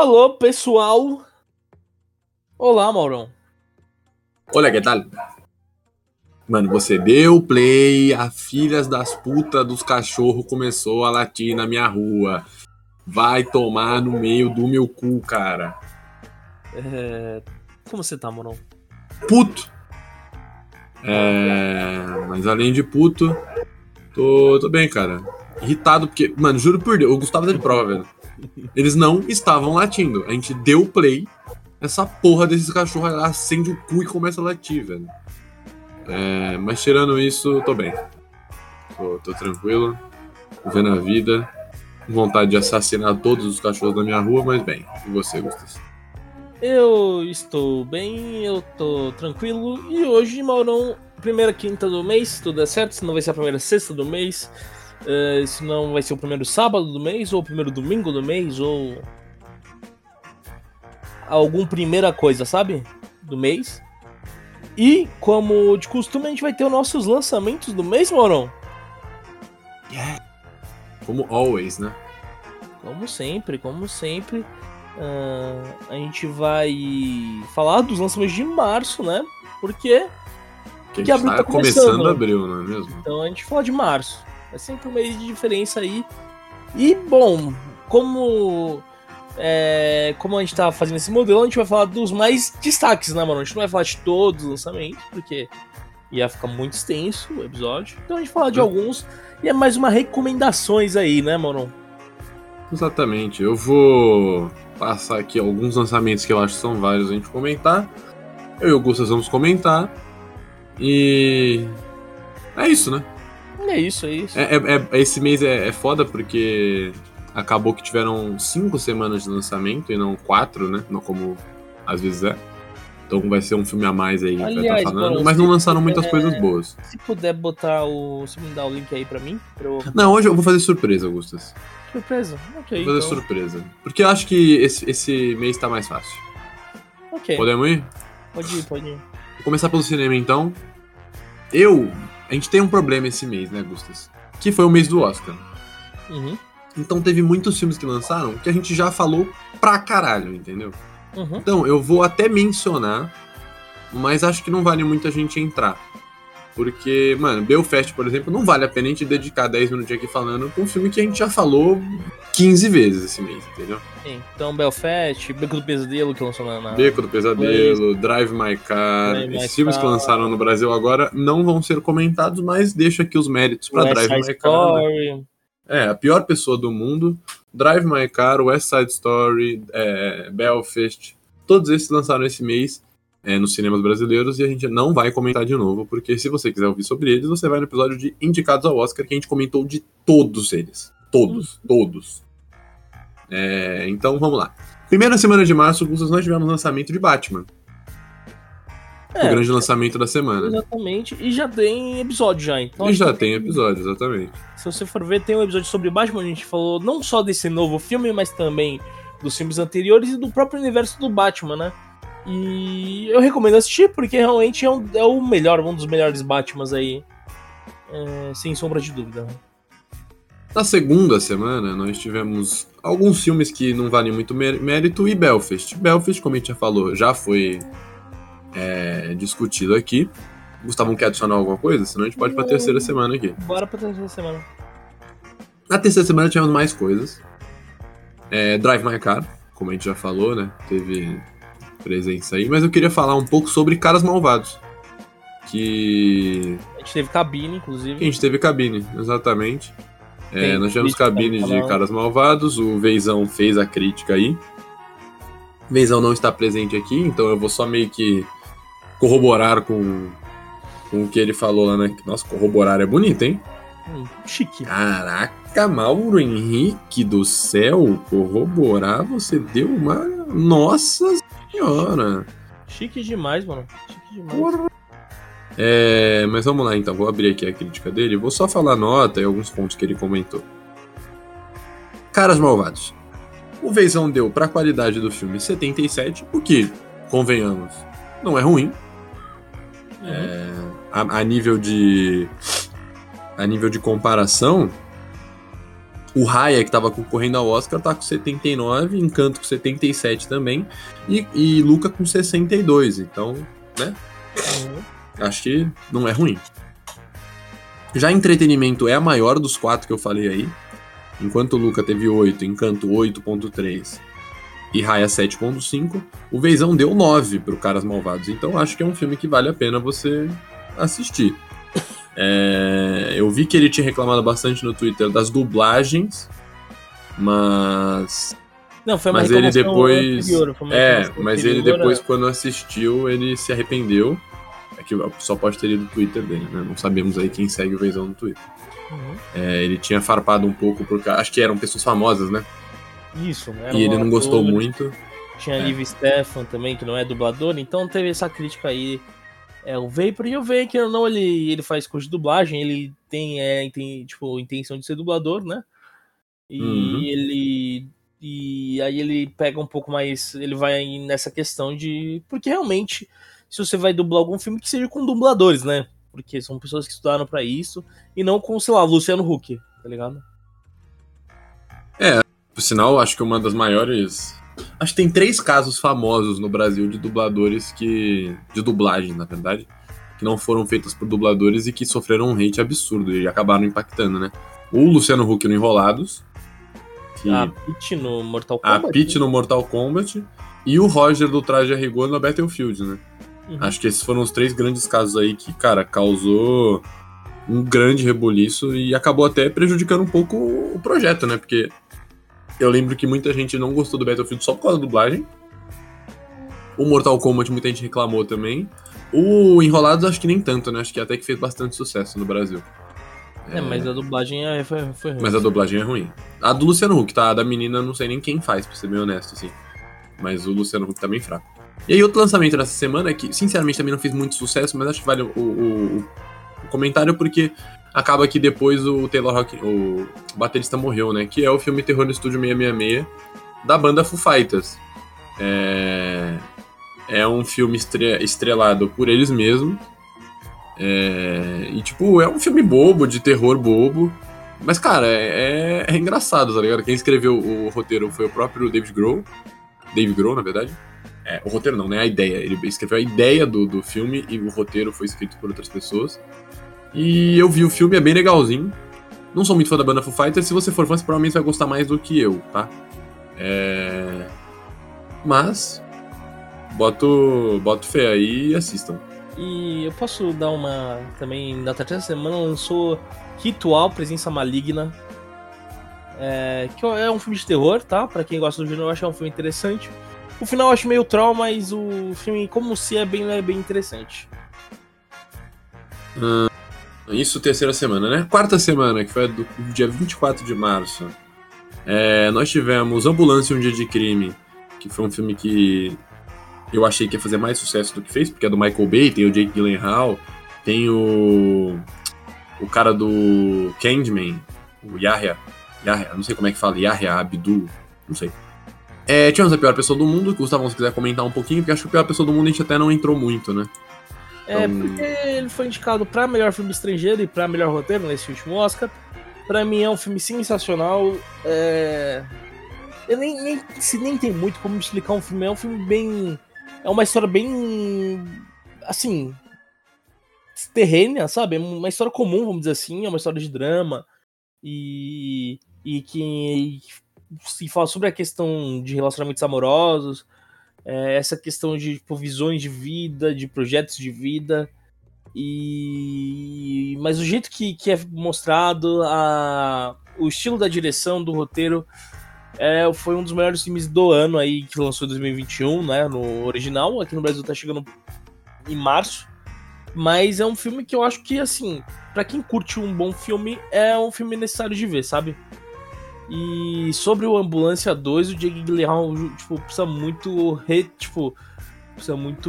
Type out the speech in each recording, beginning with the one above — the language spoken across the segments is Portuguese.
Alô, pessoal. Olá, Maurão. Olha, que tal? Mano, você deu play, a filhas das putas dos cachorros começou a latir na minha rua. Vai tomar no meio do meu cu, cara. É... Como você tá, Maurão? Puto. É... Mas além de puto, tô, tô bem, cara. Irritado porque, mano, juro por Deus, o Gustavo tá de prova, velho. Eles não estavam latindo. A gente deu play, essa porra desses cachorros acende o cu e começa a latir, velho. É, mas tirando isso, tô bem. Tô, tô tranquilo, vendo a vida. Com vontade de assassinar todos os cachorros da minha rua, mas bem. E você, Gustavo? Eu estou bem, eu tô tranquilo. E hoje, Maurão, primeira quinta do mês, tudo der certo, se não vai ser a primeira sexta do mês. Uh, se não vai ser o primeiro sábado do mês, ou o primeiro domingo do mês, ou. Algum primeira coisa, sabe? Do mês. E, como de costume, a gente vai ter os nossos lançamentos do mês, Moron. Yeah. Como always, né? Como sempre, como sempre. Uh, a gente vai falar dos lançamentos de março, né? Porque. Porque abril tá, tá começando, começando abril, não é mesmo? Então a gente fala de março. É sempre um mês de diferença aí. E, bom, como. É, como a gente tá fazendo esse modelo, a gente vai falar dos mais destaques, né, mano? A gente não vai falar de todos os lançamentos, porque ia ficar muito extenso o episódio. Então a gente vai falar de alguns. E é mais uma recomendações aí, né, mano? Exatamente. Eu vou passar aqui alguns lançamentos que eu acho que são vários a gente comentar. Eu e o Gustas vamos comentar. E. É isso, né? É isso, é isso. É, é, é esse mês é, é foda porque acabou que tiveram cinco semanas de lançamento e não quatro, né? Não como às vezes é. Então vai ser um filme a mais aí Aliás, vai estar falando. mas não lançaram muitas coisas boas. Se puder botar o. Se me dar o link aí pra mim. Pra eu... Não, hoje eu vou fazer surpresa, Augustas. Surpresa? Ok. Vou fazer então... surpresa. Porque eu acho que esse, esse mês tá mais fácil. Ok. Podemos ir? Pode ir, pode ir. Vou começar pelo cinema então. Eu a gente tem um problema esse mês, né, Gustas? Que foi o mês do Oscar. Uhum. Então teve muitos filmes que lançaram que a gente já falou pra caralho, entendeu? Uhum. Então eu vou até mencionar, mas acho que não vale muito a gente entrar. Porque, mano, Belfast, por exemplo, não vale a pena a gente dedicar 10 minutos aqui falando com um filme que a gente já falou 15 vezes esse mês, entendeu? Sim. Então, Belfast, Beco do Pesadelo, que lançou na. Beco do Pesadelo, Drive My Car. Drive esses My filmes Car. que lançaram no Brasil agora não vão ser comentados, mas deixo aqui os méritos pra West Drive Side My Car. Né? É, a pior pessoa do mundo. Drive My Car, West Side Story, é, Belfast. Todos esses lançaram esse mês é, nos cinemas brasileiros e a gente não vai comentar de novo, porque se você quiser ouvir sobre eles, você vai no episódio de Indicados ao Oscar, que a gente comentou de todos eles. Todos, hum. todos. É, então vamos lá. Primeira semana de março, nós tivemos lançamento de Batman. É, o grande lançamento da semana. Exatamente. E já tem episódio já, então. E já tem episódio, exatamente. Se você for ver, tem um episódio sobre Batman, a gente falou não só desse novo filme, mas também dos filmes anteriores e do próprio universo do Batman, né? E eu recomendo assistir porque realmente é, um, é o melhor, um dos melhores Batmans aí. É, sem sombra de dúvida. Na segunda semana, nós tivemos alguns filmes que não valem muito mérito e Belfast. Belfast, como a gente já falou, já foi é, discutido aqui. Gustavo quer adicionar alguma coisa? Senão a gente pode ir pra terceira semana aqui. Bora pra terceira semana. Na terceira semana tivemos mais coisas. É, Drive My Car, como a gente já falou, né? Teve presença aí, mas eu queria falar um pouco sobre Caras Malvados. Que. A gente teve cabine, inclusive. a gente teve cabine, exatamente. É, nós tivemos cabines de Caras Malvados, o Veizão fez a crítica aí. Veizão não está presente aqui, então eu vou só meio que corroborar com, com o que ele falou lá, né? Nossa, corroborar é bonito, hein? Hum, chique. Caraca, Mauro Henrique do céu, corroborar, você deu uma. Nossa senhora! Chique demais, mano. Chique demais. Porra. É, mas vamos lá então, vou abrir aqui a crítica dele. Vou só falar nota e alguns pontos que ele comentou. Caras Malvados. O Veizão deu para a qualidade do filme 77, o que, convenhamos, não é ruim. Uhum. É, a, a, nível de. A nível de comparação, O Raya, que tava concorrendo ao Oscar, tá com 79, Encanto com 77 também, e, e Luca com 62. Então, né? Uhum. Acho que não é ruim. Já entretenimento é a maior dos quatro que eu falei aí. Enquanto o Luca teve 8, Encanto 8.3 e Raya 7.5, o Veizão deu 9 pro Caras Malvados. Então acho que é um filme que vale a pena você assistir. É, eu vi que ele tinha reclamado bastante no Twitter das dublagens, mas. Não, foi uma mas ele depois. Anterior, é, mas ele depois, quando assistiu, ele se arrependeu. É que só pode ter ido no Twitter dele, né? Não sabemos aí quem segue o Veizão no Twitter. Uhum. É, ele tinha farpado um pouco, porque acho que eram pessoas famosas, né? Isso, né? E ele não gostou muito. Tinha é. Liv Stefan também, que não é dublador, então teve essa crítica aí é, o Vapor e o Vapor, que não, ele, ele faz curso de dublagem, ele tem, é, tem tipo, intenção de ser dublador, né? E uhum. ele. E aí ele pega um pouco mais. Ele vai nessa questão de. Porque realmente, se você vai dublar algum filme, que seja com dubladores, né? Porque são pessoas que estudaram para isso, e não com, sei lá, Luciano Huck, tá ligado? É, por sinal, acho que uma das maiores Acho que tem três casos famosos no Brasil de dubladores que. de dublagem, na verdade. Que não foram feitas por dubladores e que sofreram um hate absurdo e acabaram impactando, né? O Luciano Huck no Enrolados. Que... A Peach no Mortal Kombat. A Peach no Mortal Kombat. E o Roger do Traje a Rigor no Battlefield, né? Uhum. Acho que esses foram os três grandes casos aí que, cara, causou um grande rebuliço e acabou até prejudicando um pouco o projeto, né? Porque eu lembro que muita gente não gostou do Battlefield só por causa da dublagem. O Mortal Kombat muita gente reclamou também. O Enrolados acho que nem tanto, né? Acho que até que fez bastante sucesso no Brasil. É, é... mas a dublagem é, foi, foi ruim. Mas a dublagem é ruim. A do Luciano Huck, tá? A da menina não sei nem quem faz, pra ser bem honesto, assim. Mas o Luciano Huck tá bem fraco. E aí, outro lançamento dessa semana, que sinceramente também não fez muito sucesso, mas acho que vale o, o, o comentário, porque acaba que depois o Taylor Rock, o baterista morreu, né? Que é o filme Terror no Estúdio 666 da banda Foo Fighters. É, é um filme estre... estrelado por eles mesmos. É... E, tipo, é um filme bobo, de terror bobo. Mas, cara, é, é engraçado, tá ligado? Quem escreveu o roteiro foi o próprio David Grohl. David Grohl, na verdade. É, o roteiro não, né? A ideia. Ele escreveu a ideia do, do filme e o roteiro foi escrito por outras pessoas. E eu vi o filme, é bem legalzinho. Não sou muito fã da banda Foo Fighters, se você for fã, você provavelmente vai gostar mais do que eu, tá? É... Mas, boto, boto fé aí e assistam. E eu posso dar uma. Também, na terceira semana lançou Ritual Presença Maligna. É, que é um filme de terror, tá? Pra quem gosta do gênero, eu acho que é um filme interessante. O final eu acho meio troll, mas o filme, como se é bem, é bem interessante. Hum, isso terceira semana, né? Quarta semana, que foi do dia 24 de março. É, nós tivemos Ambulância Um Dia de Crime, que foi um filme que eu achei que ia fazer mais sucesso do que fez, porque é do Michael Bay, tem o Jake Gyllenhaal, tem o o cara do Candyman, o Yahya, Yahya, não sei como é que fala, Yahya Abdul, não sei. É, tivemos a pior pessoa do mundo, Gustavo, se quiser comentar um pouquinho, porque acho que a pior pessoa do mundo a gente até não entrou muito, né? É, então... porque ele foi indicado para melhor filme estrangeiro e para melhor roteiro nesse último Oscar. Para mim é um filme sensacional. É... Eu nem, nem, se nem tem muito como explicar um filme. É um filme bem. É uma história bem. Assim. terrênea, sabe? É uma história comum, vamos dizer assim. É uma história de drama. E. E que. Se fala sobre a questão de relacionamentos amorosos é, essa questão de tipo, visões de vida, de projetos de vida. E mas o jeito que, que é mostrado, a, o estilo da direção do roteiro é, foi um dos melhores filmes do ano aí que lançou em 2021, né, no original. Aqui no Brasil tá chegando em março. Mas é um filme que eu acho que assim, para quem curte um bom filme, é um filme necessário de ver, sabe? E sobre o Ambulância 2, o Jake Gyllenhaal, tipo, precisa muito, re, tipo, precisa muito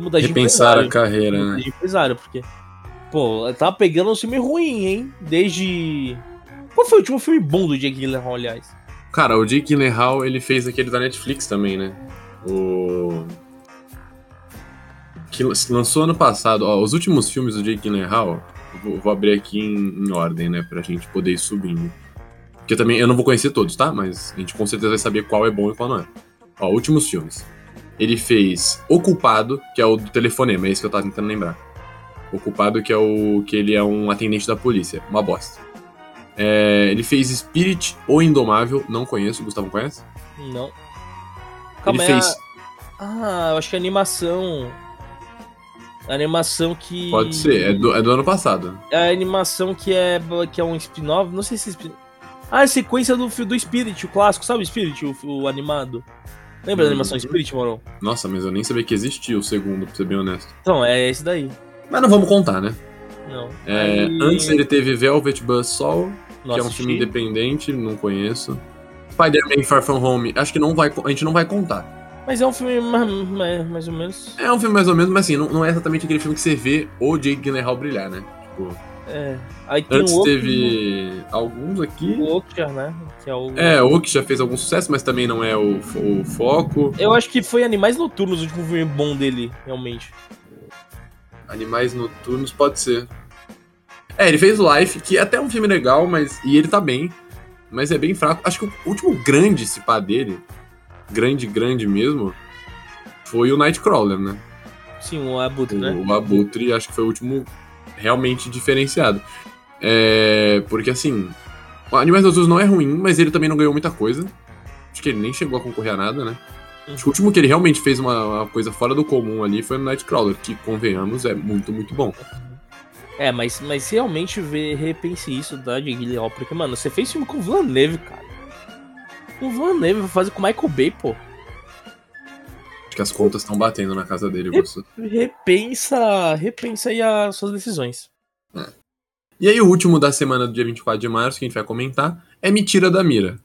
mudar de Repensar a carreira, né? De empresário, porque, pô, tá pegando um filme ruim, hein? Desde... Qual foi o último filme bom do Jake Gyllenhaal, aliás? Cara, o Jake Gyllenhaal, ele fez aquele da Netflix também, né? O... Que lançou ano passado. Ó, os últimos filmes do Jake Gyllenhaal, vou, vou abrir aqui em, em ordem, né? Pra gente poder ir subindo. Porque também eu não vou conhecer todos, tá? Mas a gente com certeza vai saber qual é bom e qual não é. Ó, últimos filmes. Ele fez O Culpado, que é o do telefonema, é isso que eu tava tentando lembrar. O Culpado, que é o que ele é um atendente da polícia. Uma bosta. É, ele fez Spirit ou Indomável, não conheço. Gustavo conhece? Não. Calma ele fez. Ah, eu acho que é animação. A animação que. Pode ser, é do, é do ano passado. É a animação que é, que é um spin-off. Não sei se é spin Ah, é sequência do, do Spirit, o clássico, sabe o Spirit, o, o animado? Lembra hum. da animação Spirit, Moron? Nossa, mas eu nem sabia que existia o segundo, pra ser bem honesto. Então, é esse daí. Mas não vamos contar, né? Não. É, Aí... Antes ele teve Velvet Buzzsaw, que é um filme independente, não conheço. Spider-Man Far From Home, acho que não vai, a gente não vai contar. Mas é um filme mais, mais ou menos. É um filme mais ou menos, mas assim, não, não é exatamente aquele filme que você vê o Jake Gyllenhaal brilhar, né? Tipo. É. Antes teve alguns aqui. O Okja, né? Que é, o... é, o já fez algum sucesso, mas também não é o, o foco. Eu acho que foi Animais Noturnos o último filme bom dele, realmente. Animais Noturnos pode ser. É, ele fez Life, que é até um filme legal, mas. E ele tá bem. Mas é bem fraco. Acho que o último grande cipá dele grande, grande mesmo, foi o Nightcrawler, né? Sim, o Abutre, o, né? O Abutre, acho que foi o último realmente diferenciado. É, porque assim, o Animais Noturnos não é ruim, mas ele também não ganhou muita coisa. Acho que ele nem chegou a concorrer a nada, né? Acho que o último que ele realmente fez uma, uma coisa fora do comum ali foi no Nightcrawler, que, convenhamos, é muito, muito bom. É, mas, mas realmente vê, repense isso da de Guilherme, porque, mano, você fez filme com o Villeneuve, cara. O Villeneuve fazer com o Michael Bay, pô. Acho que as contas estão batendo na casa dele, Augusto. Repensa, repensa aí as suas decisões. É. E aí o último da semana do dia 24 de março que a gente vai comentar é Mentira da Mira.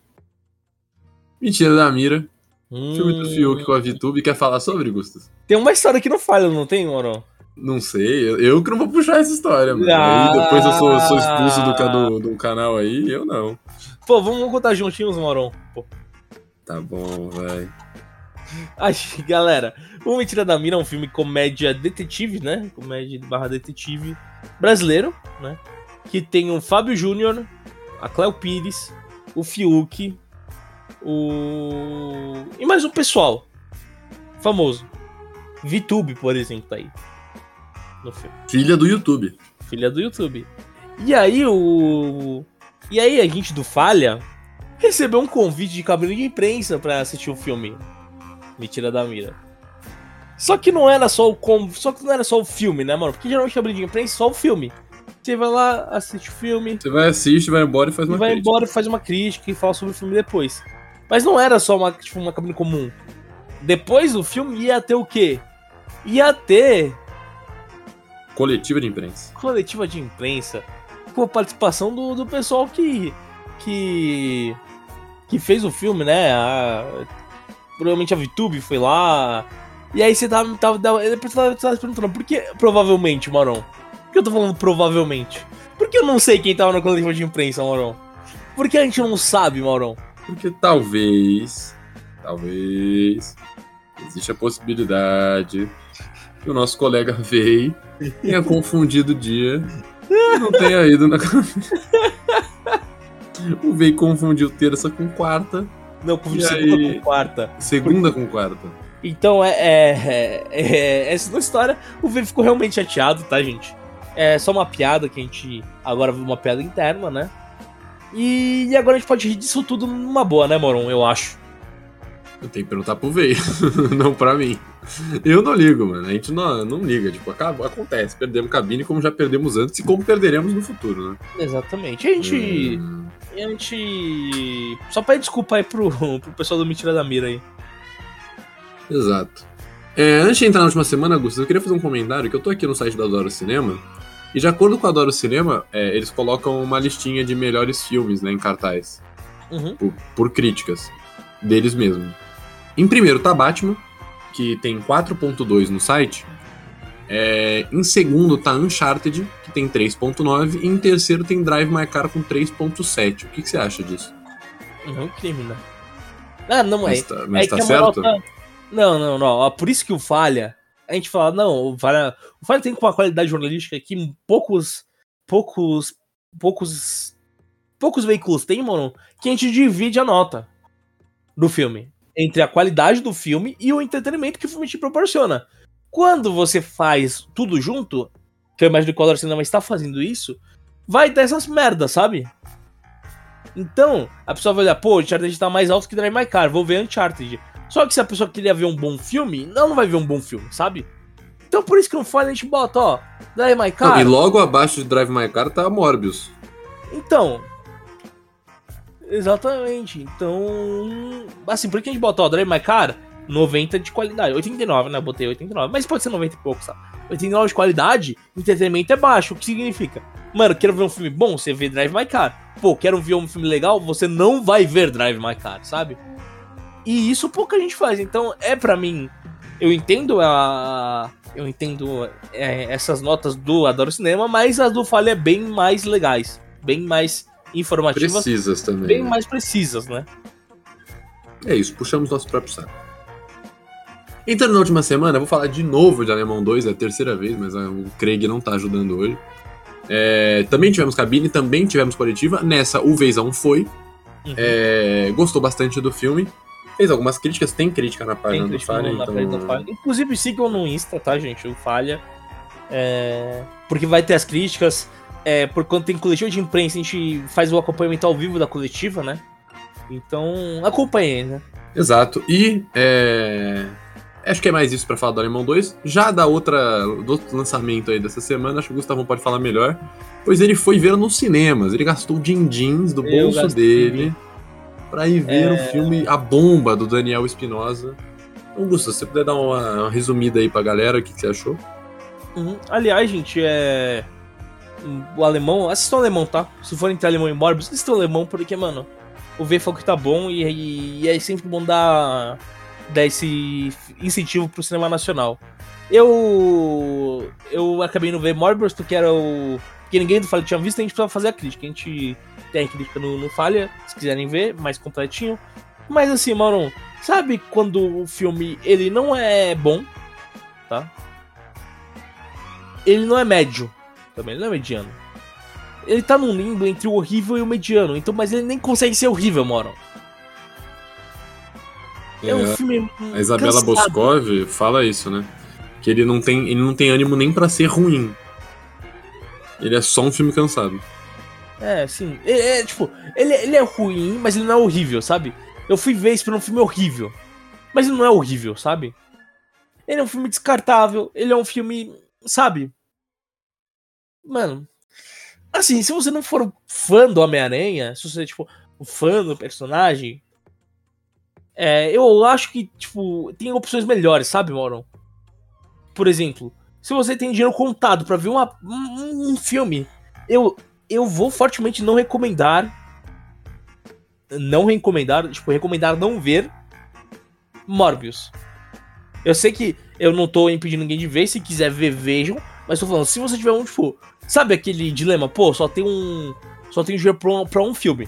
Mentira da Mira. Hum... Filme do Fiuk com a VTube. Quer falar sobre, Gustas? Tem uma história que não falha, não tem, Moro? Não sei, eu, eu, que não vou puxar essa história, mano. Ah, aí depois eu sou, sou expulso do, do, do, canal aí, eu não. Pô, vamos contar juntinhos, Moron. Pô. Tá bom, vai. Ai, galera, o Mentira da Mira é um filme comédia detetive, né? Comédia barra detetive brasileiro, né? Que tem o Fábio Júnior, a Cléo Pires, o Fiuk, o. E mais um pessoal famoso. VTube, por exemplo, tá aí no filme. Filha do YouTube. Filha do YouTube. E aí o. E aí a gente do Falha recebeu um convite de cabine de imprensa para assistir o filme. Mentira da Mira. Só que não era só o com... só que não era só o filme, né, mano? Porque geralmente cabine de imprensa é só o filme. Você vai lá, assiste o filme. Você vai assistir, vai embora e faz uma e vai crítica. embora e faz uma crítica e fala sobre o filme depois. Mas não era só uma, tipo, uma cabine comum. Depois do filme ia ter o quê? Ia ter Coletiva de imprensa. Coletiva de imprensa. Com a participação do, do pessoal que. que. que fez o filme, né? A, provavelmente a VTube foi lá. E aí você tava. tava, tava, tava, tava perguntando, por que provavelmente, Maron? Por que eu tô falando provavelmente? Por que eu não sei quem tava na coletiva de imprensa, Maron? Por que a gente não sabe, Maurão? Porque talvez. Talvez. Existe a possibilidade que o nosso colega veio tenha confundido o dia e não tenha ido na O Vei confundiu terça com quarta. Não, confundiu segunda aí... com quarta. Segunda com quarta. Então, é, é, é, é essa história, o Vei ficou realmente chateado, tá, gente? É só uma piada que a gente agora viu uma piada interna, né? E, e agora a gente pode rir disso tudo numa boa, né, Moron? Eu acho. Eu tenho que perguntar pro Veio, não pra mim. Eu não ligo, mano. A gente não, não liga. Tipo, acaba, acontece. Perdemos cabine como já perdemos antes e como perderemos no futuro, né? Exatamente. A gente. Hum. A gente. Só pede desculpa aí pro, pro pessoal do Mentira da Mira aí. Exato. É, antes de entrar na última semana, Augusto, eu queria fazer um comentário que eu tô aqui no site da Adoro Cinema. E de acordo com a Adoro Cinema, é, eles colocam uma listinha de melhores filmes né, em cartaz. Uhum. Por, por críticas deles mesmos. Em primeiro tá Batman, que tem 4.2 no site. É, em segundo tá Uncharted, que tem 3.9. E em terceiro tem Drive My Car com 3.7. O que, que, você acha disso? É um crime, né? Ah, não mas é. Tá, mas é tá certo? Tá... Não, não, não. Por isso que o Falha, a gente fala, não, o Falha, o Falha tem uma qualidade jornalística que poucos, poucos, poucos poucos veículos tem, mano, que a gente divide a nota do filme. Entre a qualidade do filme e o entretenimento que o filme te proporciona. Quando você faz tudo junto, que eu imagino que o Adoro Cinema está fazendo isso, vai dar essas merdas, sabe? Então, a pessoa vai olhar, pô, Uncharted tá mais alto que Drive My Car, vou ver Uncharted. Só que se a pessoa queria ver um bom filme, não, vai ver um bom filme, sabe? Então por isso que no Fire a gente bota, ó, Drive My Car. Não, e logo abaixo de Drive My Car tá Morbius. Então. Exatamente. Então. Assim, por que a gente bota, ó, Drive My Car? 90 de qualidade. 89, né? Botei 89. Mas pode ser 90 e pouco, sabe? 89 de qualidade, entretenimento é baixo. O que significa? Mano, quero ver um filme bom, você vê Drive My Car. Pô, quero ver um filme legal, você não vai ver Drive My Car, sabe? E isso pouca gente faz. Então, é para mim. Eu entendo a. Eu entendo é, essas notas do Adoro Cinema, mas as do Falha é bem mais legais. Bem mais informativas. Precisas também. Bem né? mais precisas, né? É isso, puxamos nosso próprio saco. Então, na última semana, vou falar de novo de Alemão 2, é a terceira vez, mas o Craig não tá ajudando hoje. É, também tivemos cabine, também tivemos coletiva. Nessa, o Veizão foi. Uhum. É, gostou bastante do filme fez algumas críticas, tem crítica na página do Falha. Então... Falha. Inclusive sigam no Insta, tá, gente? O Falha. É... Porque vai ter as críticas. É, por quando tem coletiva de imprensa, a gente faz o acompanhamento ao vivo da coletiva, né? Então, acompanhe, né? Exato. E é... acho que é mais isso para falar do Alemão 2. Já da outra, do outro lançamento aí dessa semana, acho que o Gustavo pode falar melhor. Pois ele foi ver nos cinemas. Ele gastou din-dins do Eu bolso dele para ir ver é... o filme A Bomba, do Daniel Espinosa. Augusto, se você puder dar uma, uma, resumida aí pra galera, o que, que você achou? Uhum. Aliás, gente, é. O alemão, assistam o alemão, tá? Se for entre alemão e Morbius, assistam o alemão, porque, mano, o V falou que tá bom e, e, e, é sempre bom dar, dar esse incentivo pro cinema nacional. Eu. Eu acabei no ver Morbius porque era o. Porque ninguém do Falha tinha visto, a gente precisava fazer a crítica. A gente tem a crítica no, no Falha, se quiserem ver, mais completinho. Mas assim, mano, sabe quando o filme ele não é bom, tá? Ele não é médio, também, ele não é mediano. Ele tá num limbo entre o horrível e o mediano, então, mas ele nem consegue ser horrível, mano. É, é um filme. A Isabela cansado. Boscov fala isso, né? Que ele não tem, ele não tem ânimo nem para ser ruim. Ele é só um filme cansado. É, sim. É, é, tipo, ele, ele é ruim, mas ele não é horrível, sabe? Eu fui ver isso um filme horrível. Mas ele não é horrível, sabe? Ele é um filme descartável, ele é um filme. Sabe? Mano. Assim, se você não for fã do Homem-Aranha, se você, tipo, fã do personagem. É, eu acho que, tipo, tem opções melhores, sabe, Moron? Por exemplo, se você tem dinheiro contado para ver uma, um, um filme, eu, eu vou fortemente não recomendar. Não recomendar, tipo, recomendar não ver Morbius. Eu sei que eu não tô impedindo ninguém de ver, se quiser ver, vejam. Mas tô falando, se você tiver um, tipo, sabe aquele dilema? Pô, só tem um. Só tem dinheiro pra um, pra um filme.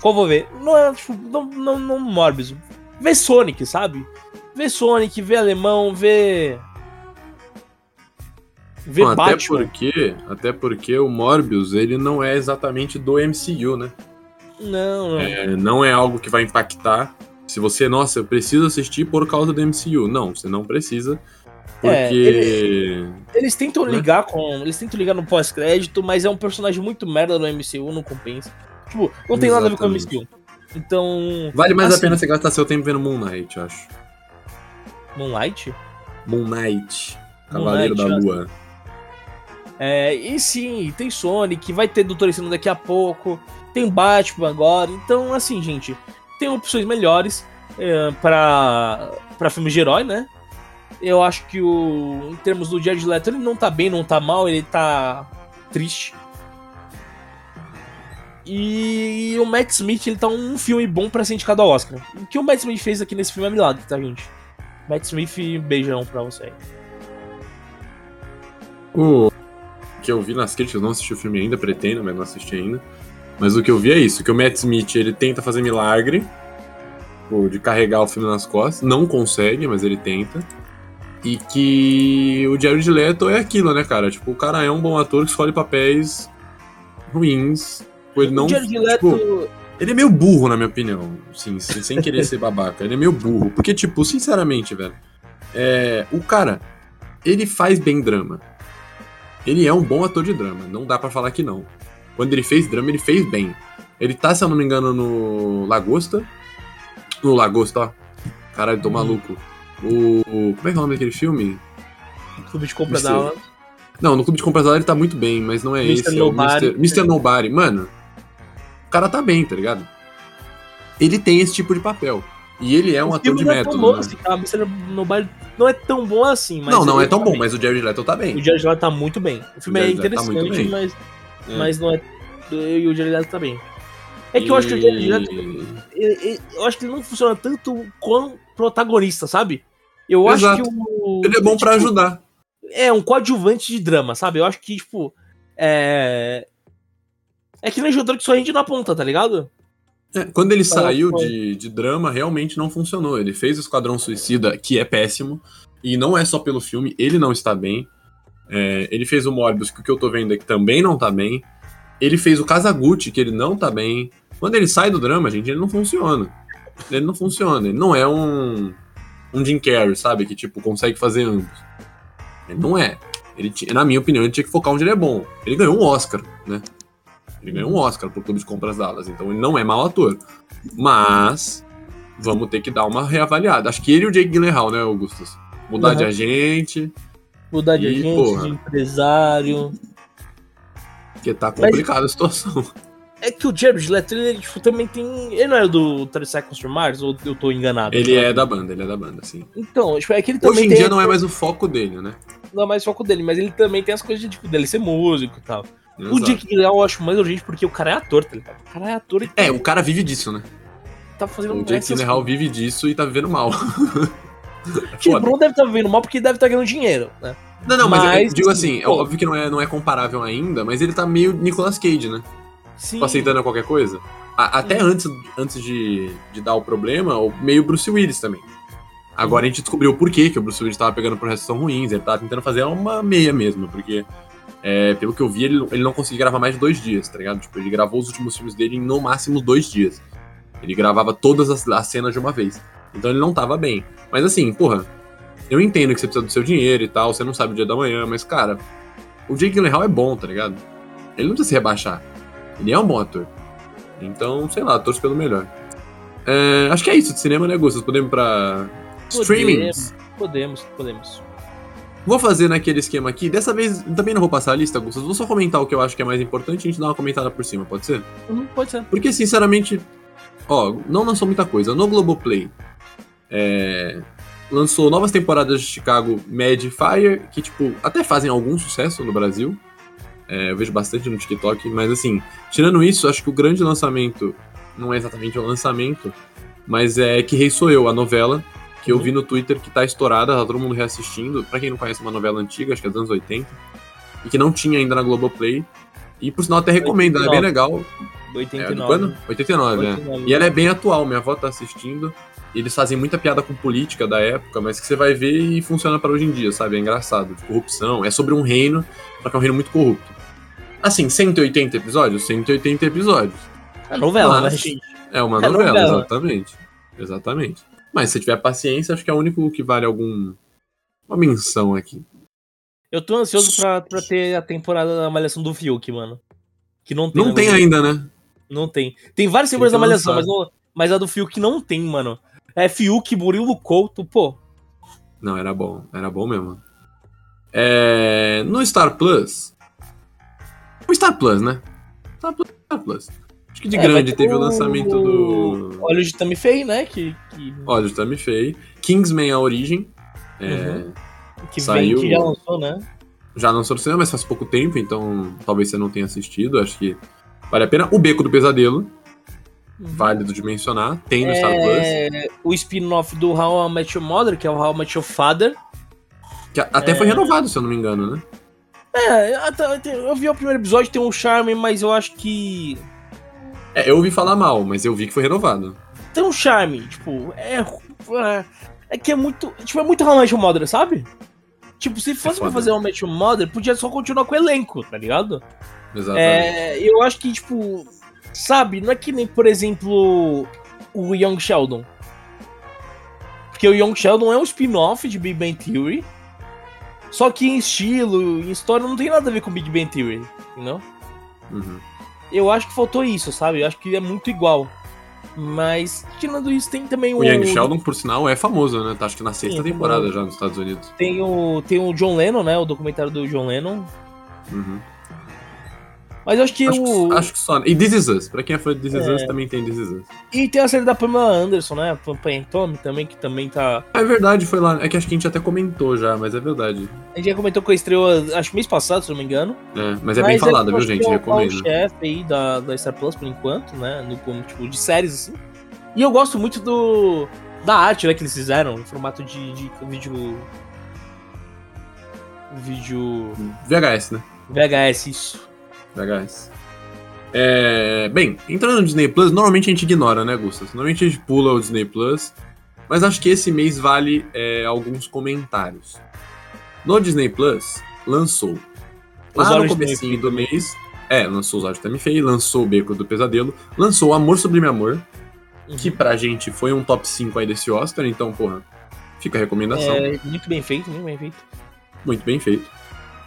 Qual vou ver? Não é, tipo, não, não, não Morbius. Vê Sonic, sabe? Vê Sonic, vê Alemão, vê ver Bom, Batman. Até porque, até porque o Morbius, ele não é exatamente do MCU, né? Não, não. É, não é algo que vai impactar. Se você, nossa, eu preciso assistir por causa do MCU. Não, você não precisa. Porque. É, ele, eles tentam né? ligar com. Eles tentam ligar no pós-crédito, mas é um personagem muito merda do MCU, não compensa. Tipo, não tem Exatamente. nada a ver com o MCU. Então. Vale mais assim, a pena você gastar seu tempo vendo Moon Knight, eu acho. Moonlight? Moon Knight. Cavaleiro Moon Knight, da Lua. É, e sim, tem Sonic, vai ter Doutor Estranho daqui a pouco, tem Batman agora. Então, assim, gente, tem opções melhores é, para filmes de herói, né? Eu acho que o em termos do Jared Leto, ele não tá bem, não tá mal, ele tá triste. E o Matt Smith, ele tá um filme bom para ser indicado ao Oscar. O que o Matt Smith fez aqui nesse filme é milagre, tá, gente? Matt Smith, beijão pra você. O que eu vi nas críticas, não assisti o filme ainda, pretendo, mas não assisti ainda. Mas o que eu vi é isso, que o Matt Smith, ele tenta fazer milagre, de carregar o filme nas costas, não consegue, mas ele tenta. E que o Jared Leto é aquilo, né, cara? Tipo, o cara é um bom ator que escolhe papéis ruins Tipo, ele não. O Jared Leto. Tipo, ele é meio burro, na minha opinião. Sim, sem querer ser babaca. Ele é meio burro. Porque, tipo, sinceramente, velho. É, o cara, ele faz bem drama. Ele é um bom ator de drama. Não dá para falar que não. Quando ele fez drama, ele fez bem. Ele tá, se eu não me engano, no Lagosta. No Lagosta, ó. Caralho, tô maluco. O. Como é que é o nome daquele filme? Clube de Compras da Não, no Clube de Compras da ele tá muito bem, mas não é Mr. esse. Nobody. É o Mr. Nobody. Mano, o cara tá bem, tá ligado? Ele tem esse tipo de papel. E ele é um o ator de método. É tão bom, né? assim. Mr. Nobody não é tão bom assim. Mas não, não é tão tá bom, bem. mas o Jared Leto tá bem. O Jared Leto tá muito bem. O filme o é interessante, tá mas, é. mas não é. E o Jared Leto tá bem. É que eu acho que o Jared Leto. Eu acho que ele não funciona tanto como protagonista, sabe? Eu Exato. acho que o. Ele é bom tipo, para ajudar. É, um coadjuvante de drama, sabe? Eu acho que, tipo. É. É que nem jogador que só rende na ponta, tá ligado? É, quando ele saiu de, de drama, realmente não funcionou. Ele fez o Esquadrão Suicida, que é péssimo. E não é só pelo filme, ele não está bem. É, ele fez o Morbius, que o que eu tô vendo é que também não tá bem. Ele fez o Kazaguchi, que ele não tá bem. Quando ele sai do drama, gente, ele não funciona. Ele não funciona. Ele não é um, um Jim Carrey, sabe? Que, tipo, consegue fazer ambos. Ele não é. Ele, na minha opinião, ele tinha que focar onde ele é bom. Ele ganhou um Oscar, né? Ele ganhou um Oscar pro Clube de Compras Dallas, então ele não é mau ator. Mas vamos ter que dar uma reavaliada. Acho que ele e o Jake Gyllenhaal, né, Augustus? Mudar uhum. de agente. Mudar de e, agente, porra, de empresário. Porque tá complicada Mas... a situação. É que o Jared Leto, ele tipo, também tem. Ele não é do 30 Seconds to Mars? Ou eu tô enganado? Ele é da banda, ele é da banda, sim. Então, tipo, é que ele também. Hoje em dia não é mais o foco dele, né? Não é mais o foco dele, mas ele também tem as coisas de, tipo, dele ser músico e tal. Exato. O Jake Gyllenhaal eu acho mais urgente porque o cara é ator, tá ligado? O cara é ator e É, o cara vive disso, né? Tá fazendo O Jake Gyllenhaal vive disso e tá vivendo mal. é tipo, Bruno deve estar tá vivendo mal porque deve estar tá ganhando dinheiro, né? Não, não, mas, mas eu digo assim, é óbvio que não é, não é comparável ainda, mas ele tá meio Nicolas Cage, né? Sim. Aceitando qualquer coisa. A, até antes, antes de, de dar o problema, o meio Bruce Willis também. Agora a gente descobriu o porquê que o Bruce Willis tava pegando processos tão ruins, ele tava tentando fazer uma meia mesmo, porque é, pelo que eu vi, ele, ele não conseguia gravar mais de dois dias, tá ligado? Tipo, ele gravou os últimos filmes dele em no máximo dois dias. Ele gravava todas as, as cenas de uma vez. Então ele não tava bem. Mas assim, porra, eu entendo que você precisa do seu dinheiro e tal, você não sabe o dia da manhã, mas cara, o Jake Gyllenhaal é bom, tá ligado? Ele não precisa se rebaixar. Ele é um bom ator. Então, sei lá, torço pelo melhor. É, acho que é isso de cinema, né, Gustas? Podemos ir pra streaming? Podemos, podemos. Vou fazer naquele esquema aqui. Dessa vez também não vou passar a lista, Gustas. Vou só comentar o que eu acho que é mais importante e a gente dá uma comentada por cima, pode ser? Uhum, pode ser. Porque, sinceramente, ó, não lançou muita coisa. No Globoplay, é, lançou novas temporadas de Chicago Mad Fire, que, tipo, até fazem algum sucesso no Brasil. É, eu vejo bastante no TikTok, mas assim, tirando isso, acho que o grande lançamento não é exatamente o lançamento, mas é Que Rei Sou Eu, a novela, que eu vi no Twitter que tá estourada, tá todo mundo reassistindo. Pra quem não conhece uma novela antiga, acho que é dos anos 80, e que não tinha ainda na Globoplay. E por sinal até recomendo, ela é bem legal. 89. É, quando? 89, 89 é. E ela é bem atual, minha avó tá assistindo. Eles fazem muita piada com política da época, mas que você vai ver e funciona para hoje em dia, sabe? É engraçado. De corrupção. É sobre um reino, só que é um reino muito corrupto. Assim, 180 episódios? 180 episódios. É novela, mas, né, gente? É uma é novela, novela, exatamente. Exatamente. Mas se tiver paciência, acho que é o único que vale algum. Uma menção aqui. Eu tô ansioso pra, pra ter a temporada da Malhação do Fiuk, mano. Que não tem. Não tem ainda, né? Não tem. Tem várias temporadas da Malhação, mas, não, mas a do Fiuk não tem, mano. É Fiuk, Murilo Couto, pô. Não, era bom. Era bom mesmo. É... No Star Plus. O Star Plus, né? Star Plus. Star Plus. Acho que de é, grande teve o... o lançamento do. Olhos de Tammy Faye, né? Que, que... Olhos de Tammy Faye. Kingsman A Origem. É... Uhum. Que saiu... Vem, que já lançou, né? Já lançou no cinema, mas faz pouco tempo, então talvez você não tenha assistido. Acho que vale a pena. O Beco do Pesadelo. Uhum. Válido de mencionar. Tem no é... Star Plus. O spin-off do How I Met Your Mother, que é o How I Met Your Father. Que até é... foi renovado, se eu não me engano, né? É, eu vi o primeiro episódio, tem um charme, mas eu acho que é, eu ouvi falar mal, mas eu vi que foi renovado. Tem um charme, tipo, é. É, é que é muito. Tipo, é muito How Mother, sabe? Tipo, se fosse é pra fazer How Mother, podia só continuar com o elenco, tá ligado? Exatamente. É, eu acho que, tipo, Sabe, não é que nem, por exemplo, o Young Sheldon. Porque o Young Sheldon é um spin-off de Big Bang Theory. Só que em estilo, em história, não tem nada a ver com Big Bang Theory, não? Uhum. Eu acho que faltou isso, sabe? Eu acho que é muito igual. Mas, tirando isso, tem também o. O Young Sheldon, por sinal, é famoso, né? Tá, acho que na sexta Sim, temporada já nos Estados Unidos. Tem o, tem o John Lennon, né? O documentário do John Lennon. Uhum. Mas eu acho que acho o. Que, acho que só. E This Is Us. Pra quem é fã de This Is é. Us, também tem This Is Us. E tem a série da Pamela Anderson, né? Pamela Tommy também, que também tá. É verdade, foi lá. É que acho que a gente até comentou já, mas é verdade. A gente já comentou que estreou, acho que mês passado, se não me engano. É, mas é bem falada, viu, gente? Recomendo. É o chefe aí da, da Star Plus por enquanto, né? No, como, tipo, de séries assim. E eu gosto muito do. Da arte, né, que eles fizeram, em formato de, de vídeo. Vídeo. VHS, né? VHS, isso. VHS. É, bem, entrando no Disney Plus, normalmente a gente ignora, né, Gustas? Normalmente a gente pula o Disney Plus, mas acho que esse mês vale é, alguns comentários. No Disney Plus, lançou. Lá no comecinho do mês, é, lançou Os Olhos Também Feio, lançou O Beco do Pesadelo, lançou Amor Sublime Amor, uhum. que pra gente foi um top 5 aí desse Oscar, então, porra, fica a recomendação. É, muito bem feito, muito bem feito. Muito bem feito.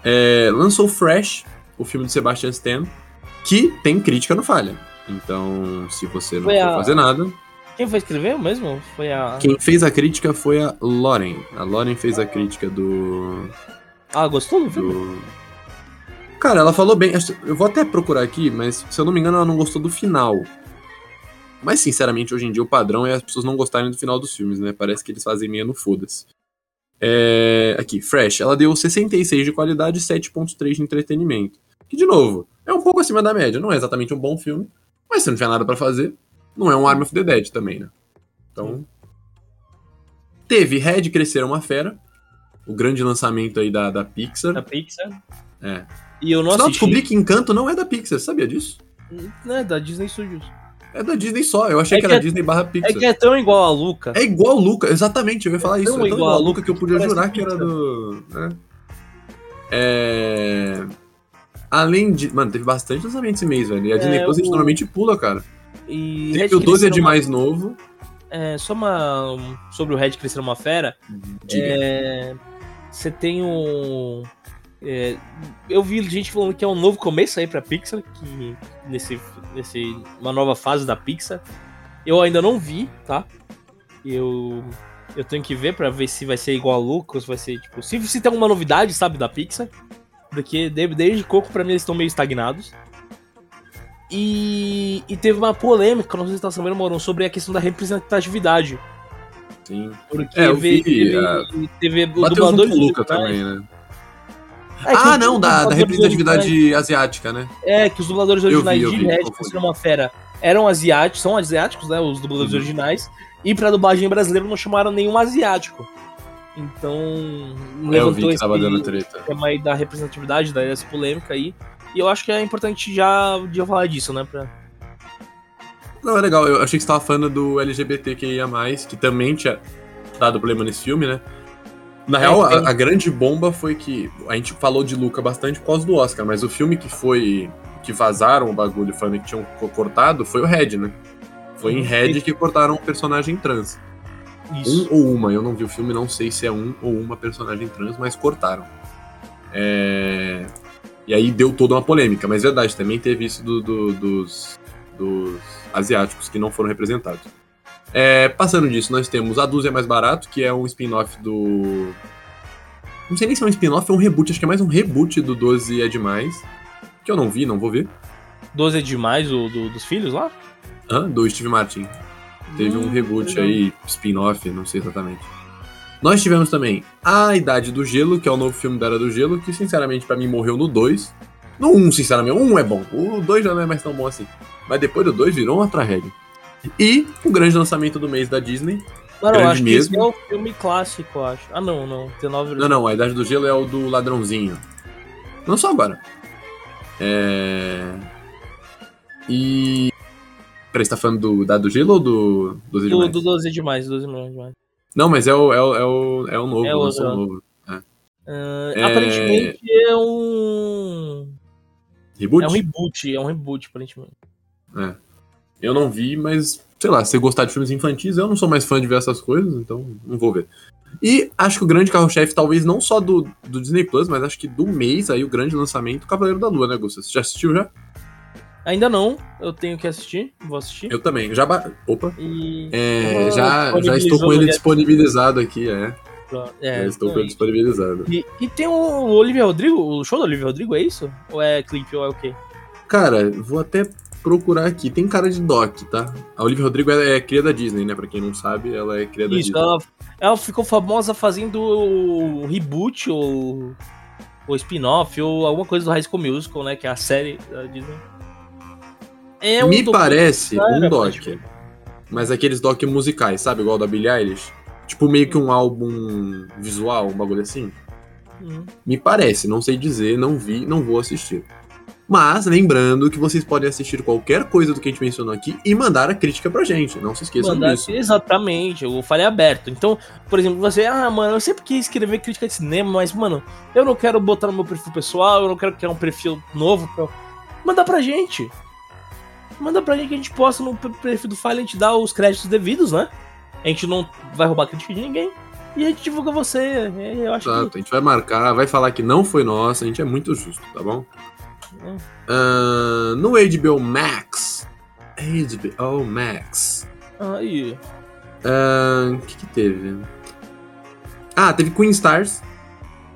É, lançou Fresh, o filme de Sebastian Stan, que tem crítica no Falha. Então, se você não foi for a... fazer nada. Quem foi escrever mesmo? Foi a. Quem fez a crítica foi a Lauren. A Lauren fez a crítica do. Ah, gostou do filme? Do... Cara, ela falou bem. Eu vou até procurar aqui, mas se eu não me engano, ela não gostou do final. Mas, sinceramente, hoje em dia o padrão é as pessoas não gostarem do final dos filmes, né? Parece que eles fazem meio no foda-se. É... Aqui, Fresh. Ela deu 66 de qualidade e 7.3 de entretenimento. Que, de novo, é um pouco acima da média. Não é exatamente um bom filme, mas se não tiver nada para fazer, não é um Army of the Dead também, né? Então. Teve Red Crescer uma Fera, o grande lançamento aí da, da Pixar. Da Pixar. É. E eu não Só descobri que Encanto não é da Pixar, sabia disso? Não, é da Disney Studios. É da Disney só, eu achei é que, que, era é, Disney barra Pixar. É que é tão igual a Luca. É igual a Luca, exatamente, eu ia falar é isso. É tão igual a Luca que eu podia jurar que era do. Né? É. Além de. Mano, teve bastante lançamento esse mês, velho. E a Disney é, Plus a gente normalmente pula, cara. E. Teve o 12 é de mais novo. É, só uma. Sobre o Red crescer uma fera. É, você tem um. É, eu vi gente falando que é um novo começo aí pra Pixar, que nesse, nesse uma nova fase da Pixar. Eu ainda não vi, tá? Eu eu tenho que ver para ver se vai ser igual a Lucas, vai ser tipo, se, se tem alguma novidade, sabe, da Pixar. Porque desde Coco, pra mim, eles estão meio estagnados. E, e teve uma polêmica, não sei se tá sabendo, Moron, sobre a questão da representatividade. Sim. Porque é, eu vi, teve, uh, teve o dublador de Luca também, né? É, ah, não, da, da representatividade asiática, né? É, que os dubladores originais vi, de Red, ser uma fera, eram asiáticos, são asiáticos, né? Os dubladores uhum. originais. E pra dublagem brasileira não chamaram nenhum asiático. Então, é, levantou esse dando treta. tema aí da representatividade, dessa polêmica aí. E eu acho que é importante já, já falar disso, né? Pra... Não, é legal. Eu achei que você tava falando do LGBTQIA, que também tinha dado problema nesse filme, né? Na é, real, tem... a, a, grande bomba foi que a gente falou de Luca bastante por causa do Oscar, mas o filme que foi. que vazaram o bagulho falando que tinham cortado foi o Red, né? Foi em Red que cortaram o personagem trans. Isso. Um ou uma, eu não vi o filme, não sei se é um ou uma personagem trans, mas cortaram. É... E aí deu toda uma polêmica, mas é verdade, também teve isso do, do, dos, dos asiáticos que não foram representados. É, passando disso, nós temos A Dúzia é Mais Barato, que é um spin-off do. Não sei nem se é um spin-off ou um reboot, acho que é mais um reboot do 12 é Demais. Que eu não vi, não vou ver. 12 é Demais, o do, dos filhos lá? Hã? Do Steve Martin. Teve um hum, reboot aí, spin-off, não sei exatamente. Nós tivemos também A Idade do Gelo, que é o novo filme da Era do Gelo, que sinceramente para mim morreu no 2. No 1, sinceramente, o 1 é bom. O 2 já não é mais tão bom assim. Mas depois do 2 virou uma tragédia. E o grande lançamento do mês da Disney. Não, eu acho mesmo. que esse é o filme clássico, eu acho. Ah, não, não. 19 Não, não, A Idade do Gelo é o do ladrãozinho. Não só agora. É... E Peraí, você tá falando do Dado Gelo ou do 12 do, do 12 demais, 12 milhões demais. Não, mas é o, é o, é o, é o novo, é o, é o novo. É. Uh, é... Aparentemente é um. Reboot? É um reboot, é um reboot, aparentemente. É. Eu não vi, mas, sei lá, se gostar de filmes infantis, eu não sou mais fã de ver essas coisas, então não vou ver. E acho que o grande carro-chefe, talvez não só do, do Disney Plus, mas acho que do mês aí, o grande lançamento, Cavaleiro da Lua, né, Gustavo? Você já assistiu já? Ainda não, eu tenho que assistir, vou assistir. Eu também, já. Ba... Opa! E... É, já, já estou com ele disponibilizado aqui, é. É, já estou com ele disponibilizado. E, e tem o Olivia Rodrigo, o show do Olivia Rodrigo, é isso? Ou é clipe, ou é o quê? Cara, vou até procurar aqui. Tem cara de Doc, tá? A Olivia Rodrigo é, é cria da Disney, né? Pra quem não sabe, ela é cria da Isso, Disney. Ela, ela ficou famosa fazendo o reboot ou, ou spin-off ou alguma coisa do High School Musical, né? Que é a série da Disney. É um Me parece um doc. Mas aqueles doc musicais, sabe? Igual da Billie Eilish. Tipo, meio que um álbum visual, um bagulho assim. Hum. Me parece, não sei dizer, não vi, não vou assistir. Mas lembrando que vocês podem assistir qualquer coisa do que a gente mencionou aqui e mandar a crítica pra gente. Não se esqueçam mandar, disso. Exatamente, eu falei aberto. Então, por exemplo, você, ah, mano, eu sempre quis escrever crítica de cinema, mas, mano, eu não quero botar no meu perfil pessoal, eu não quero criar um perfil novo. Pra... Manda pra gente. Manda pra gente que a gente posta no perfil do File, a gente dá os créditos devidos, né? A gente não vai roubar crítica de ninguém. E a gente divulga você. Eu acho Exato, que... a gente vai marcar, vai falar que não foi nossa, a gente é muito justo, tá bom? Uh, no HBO Max. HBO Max. Aí. O uh, que, que teve? Ah, teve Queen Stars.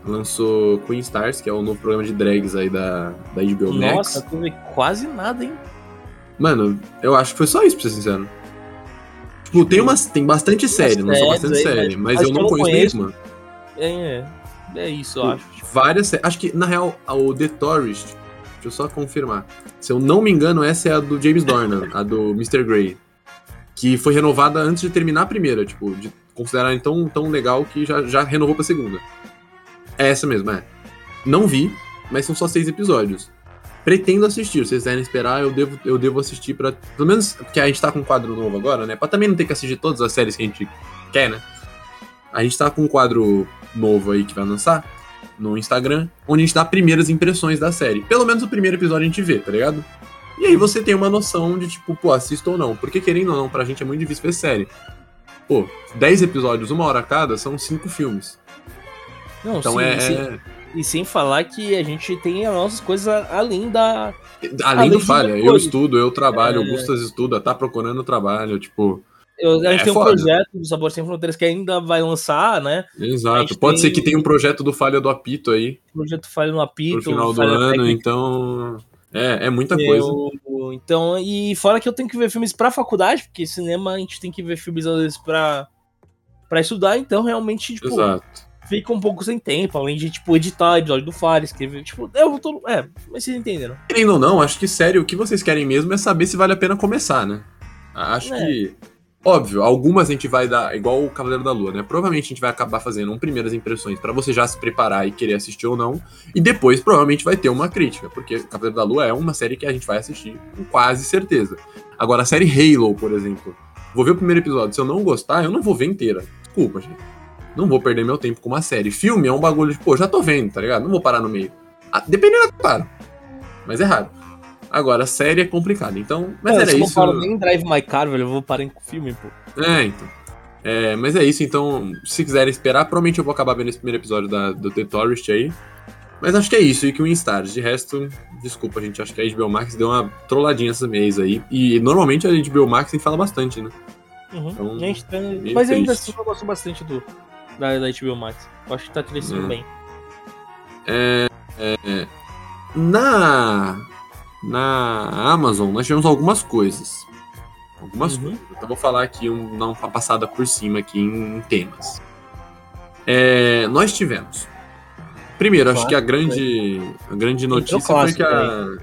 Lançou Queen Stars, que é o novo programa de drags aí da, da HBO Max. Nossa, teve quase nada, hein? Mano, eu acho que foi só isso, pra ser sincero. Tipo, tem, umas, tem bastante série, não bastante aí, série, mas, mas eu não conheço, conheço mesmo. É, é, é isso, eu acho. Várias séries. Acho que, na real, o The Tourist Deixa eu só confirmar. Se eu não me engano, essa é a do James Dornan, a do Mr. Grey. Que foi renovada antes de terminar a primeira, tipo, de considerar tão, tão legal que já, já renovou pra segunda. É essa mesmo, é. Não vi, mas são só seis episódios. Pretendo assistir, se vocês quiserem esperar, eu devo, eu devo assistir para Pelo menos porque a gente tá com um quadro novo agora, né? Pra também não ter que assistir todas as séries que a gente quer, né? A gente tá com um quadro novo aí que vai lançar no Instagram, onde a gente dá primeiras impressões da série. Pelo menos o primeiro episódio a gente vê, tá ligado? E aí você tem uma noção de, tipo, pô, assisto ou não. Porque querendo ou não, pra gente é muito difícil ver série. Pô, 10 episódios, uma hora cada, são cinco filmes. Não, então sim, é, sim. E sem falar que a gente tem as nossas coisas além da. Além, além do falha. Eu estudo, eu trabalho, é... o Gustas estuda, tá procurando trabalho, tipo. Eu, a gente é tem foda. um projeto do Sabor Sem Fronteiras que ainda vai lançar, né? Exato. Pode tem... ser que tenha um projeto do Falha do Apito aí. Projeto Falha no Apito. No final do ano, técnica. então. É, é muita coisa. então, e fora que eu tenho que ver filmes pra faculdade, porque cinema a gente tem que ver filmes às vezes pra, pra estudar, então realmente, tipo. Exato fica um pouco sem tempo, além de, tipo, editar episódio do Fire, escrever, tipo, eu tô. É, mas vocês entenderam. Querendo ou não, acho que sério, o que vocês querem mesmo é saber se vale a pena começar, né? Acho é. que Óbvio, algumas a gente vai dar, igual o Cavaleiro da Lua, né? Provavelmente a gente vai acabar fazendo um primeiras impressões para você já se preparar e querer assistir ou não. E depois provavelmente vai ter uma crítica, porque Cavaleiro da Lua é uma série que a gente vai assistir com quase certeza. Agora, a série Halo, por exemplo, vou ver o primeiro episódio. Se eu não gostar, eu não vou ver inteira. Desculpa, gente. Não vou perder meu tempo com uma série. Filme é um bagulho de, pô, já tô vendo, tá ligado? Não vou parar no meio. Ah, dependendo, eu paro. Mas é raro. Agora, série é complicada, então. Mas era isso. Eu não nem Drive My Car, velho, eu vou parar em filme, pô. É, então. É, mas é isso, então, se quiserem esperar, provavelmente eu vou acabar vendo esse primeiro episódio da, do The Tourist aí. Mas acho que é isso, e que o Stars. De resto, desculpa, gente, acho que a HBO Max deu uma trolladinha esse mês aí. E normalmente a HBO Max fala bastante, né? Uhum. Então, gente, tem... Mas ainda assim eu gosto bastante do, da, da HBO Max. Eu acho que tá crescendo é. bem. É, é, na na Amazon nós tivemos algumas coisas. Algumas uhum. coisas. Então vou falar aqui, um, dar uma passada por cima aqui em temas. É, nós tivemos. Primeiro, acho que a grande, a grande notícia foi que a.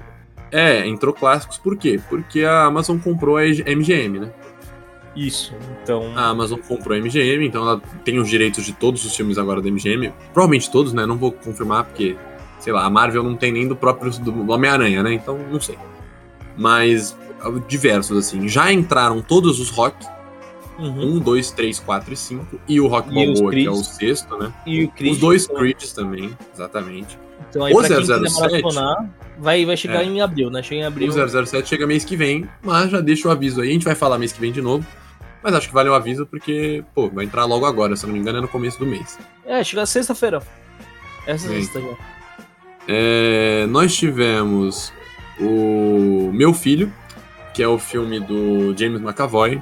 É, entrou clássicos, por quê? Porque a Amazon comprou a MGM, né? Isso, então. A Amazon comprou a MGM, então ela tem os direitos de todos os filmes agora da MGM. Provavelmente todos, né? Não vou confirmar, porque sei lá, a Marvel não tem nem do próprio do Homem-Aranha, né? Então, não sei. Mas diversos, assim. Já entraram todos os rock. Uhum. Um, dois, três, quatro e cinco. E o Rock Balboa, que é o sexto, né? E o Creed, os dois Creeds também, exatamente. Então aí, o pra 007, vai, vai chegar é. em abril, né? Chega em abril. O 007 chega mês que vem, mas já deixa o aviso aí. A gente vai falar mês que vem de novo. Mas acho que vale o aviso porque, pô, vai entrar logo agora, se não me engano, é no começo do mês. É, chega sexta-feira. Essa sexta já. É, nós tivemos o Meu Filho, que é o filme do James McAvoy.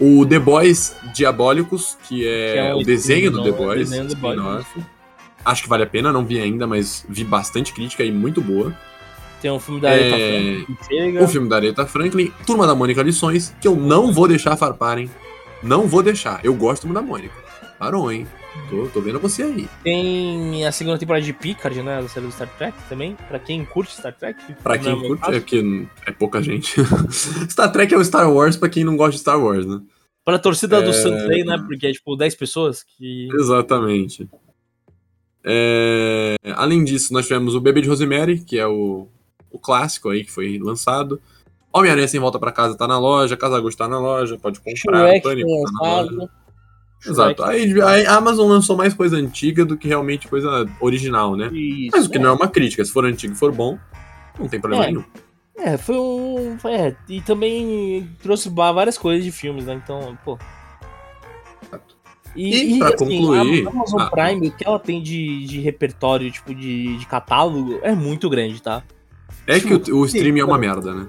O The Boys Diabólicos, que é, que é o, desenho do The Boys, spin-off. Acho que vale a pena, não vi ainda, mas vi bastante crítica e muito boa. Tem um filme da Aretha é... Franklin. O filme da Aretha Franklin, Turma da Mônica Lições, que eu não vou deixar farparem. Não vou deixar. Eu gosto do da Mônica. Parou, hein? Tô, tô vendo você aí. Tem a segunda temporada de Picard, né? Da série do Star Trek também. Pra quem curte Star Trek. Pra quem é curte, é porque é pouca gente. Star Trek é o Star Wars pra quem não gosta de Star Wars, né? Pra torcida é... do Sunday, né? Porque é tipo 10 pessoas que. Exatamente. É... Além disso, nós tivemos o Bebê de Rosemary, que é o, o clássico aí que foi lançado. Homem-Aranha Sem Volta para Casa tá na loja, Casagosto tá na loja, pode comprar, Shrek Pânico tá na loja. Exato. Aí, a Amazon lançou mais coisa antiga do que realmente coisa original, né? Isso, Mas o que é. não é uma crítica. Se for antigo e for bom, não tem problema é. nenhum. É, foi um. É, e também trouxe várias coisas de filmes, né? Então, pô. E, e pra assim, concluir. A Amazon ah, Prime, o que ela tem de, de repertório, tipo, de, de catálogo, é muito grande, tá? É tipo, que o, o streaming é uma merda, né?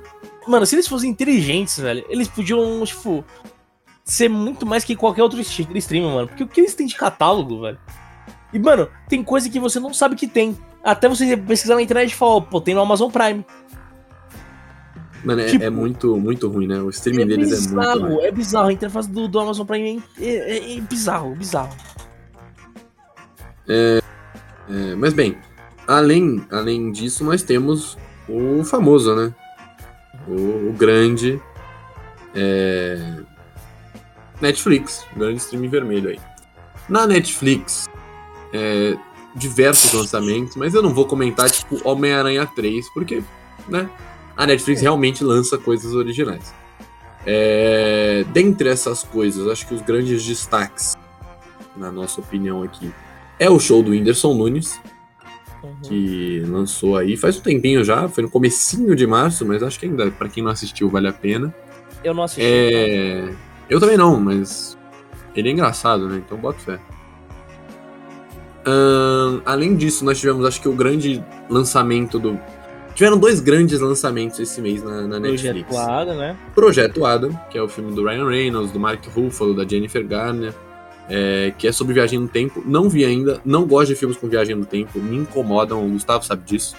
Mano, se eles fossem inteligentes, velho, eles podiam, tipo, ser muito mais que qualquer outro streamer, mano. Porque o que eles têm de catálogo, velho? E, mano, tem coisa que você não sabe que tem. Até você pesquisar na internet e falar, pô, tem no Amazon Prime. Mano, é, tipo, é, muito, muito ruim, né? O streaming é deles bizarro, é muito ruim. É bizarro, a interface do, do Amazon Prime é, é, é bizarro, bizarro. É, é, mas bem, além, além disso, nós temos o famoso, né? O, o grande é... Netflix, o grande streaming vermelho aí. Na Netflix, é, diversos lançamentos, mas eu não vou comentar, tipo, Homem-Aranha 3, porque, né? A Netflix realmente lança coisas originais. É, dentre essas coisas, acho que os grandes destaques, na nossa opinião aqui, é o show do Whindersson Nunes, uhum. que lançou aí faz um tempinho já, foi no comecinho de março, mas acho que ainda, para quem não assistiu, vale a pena. Eu não assisti. É... Eu também não, mas ele é engraçado, né? Então bota fé. Além disso, nós tivemos, acho que o grande lançamento do. Tiveram dois grandes lançamentos esse mês na, na Netflix. Projeto Adam, né? Projeto Adam, que é o filme do Ryan Reynolds, do Mark Ruffalo, da Jennifer Garner é, que é sobre viagem no tempo. Não vi ainda, não gosto de filmes com viagem no tempo, me incomodam, o Gustavo sabe disso.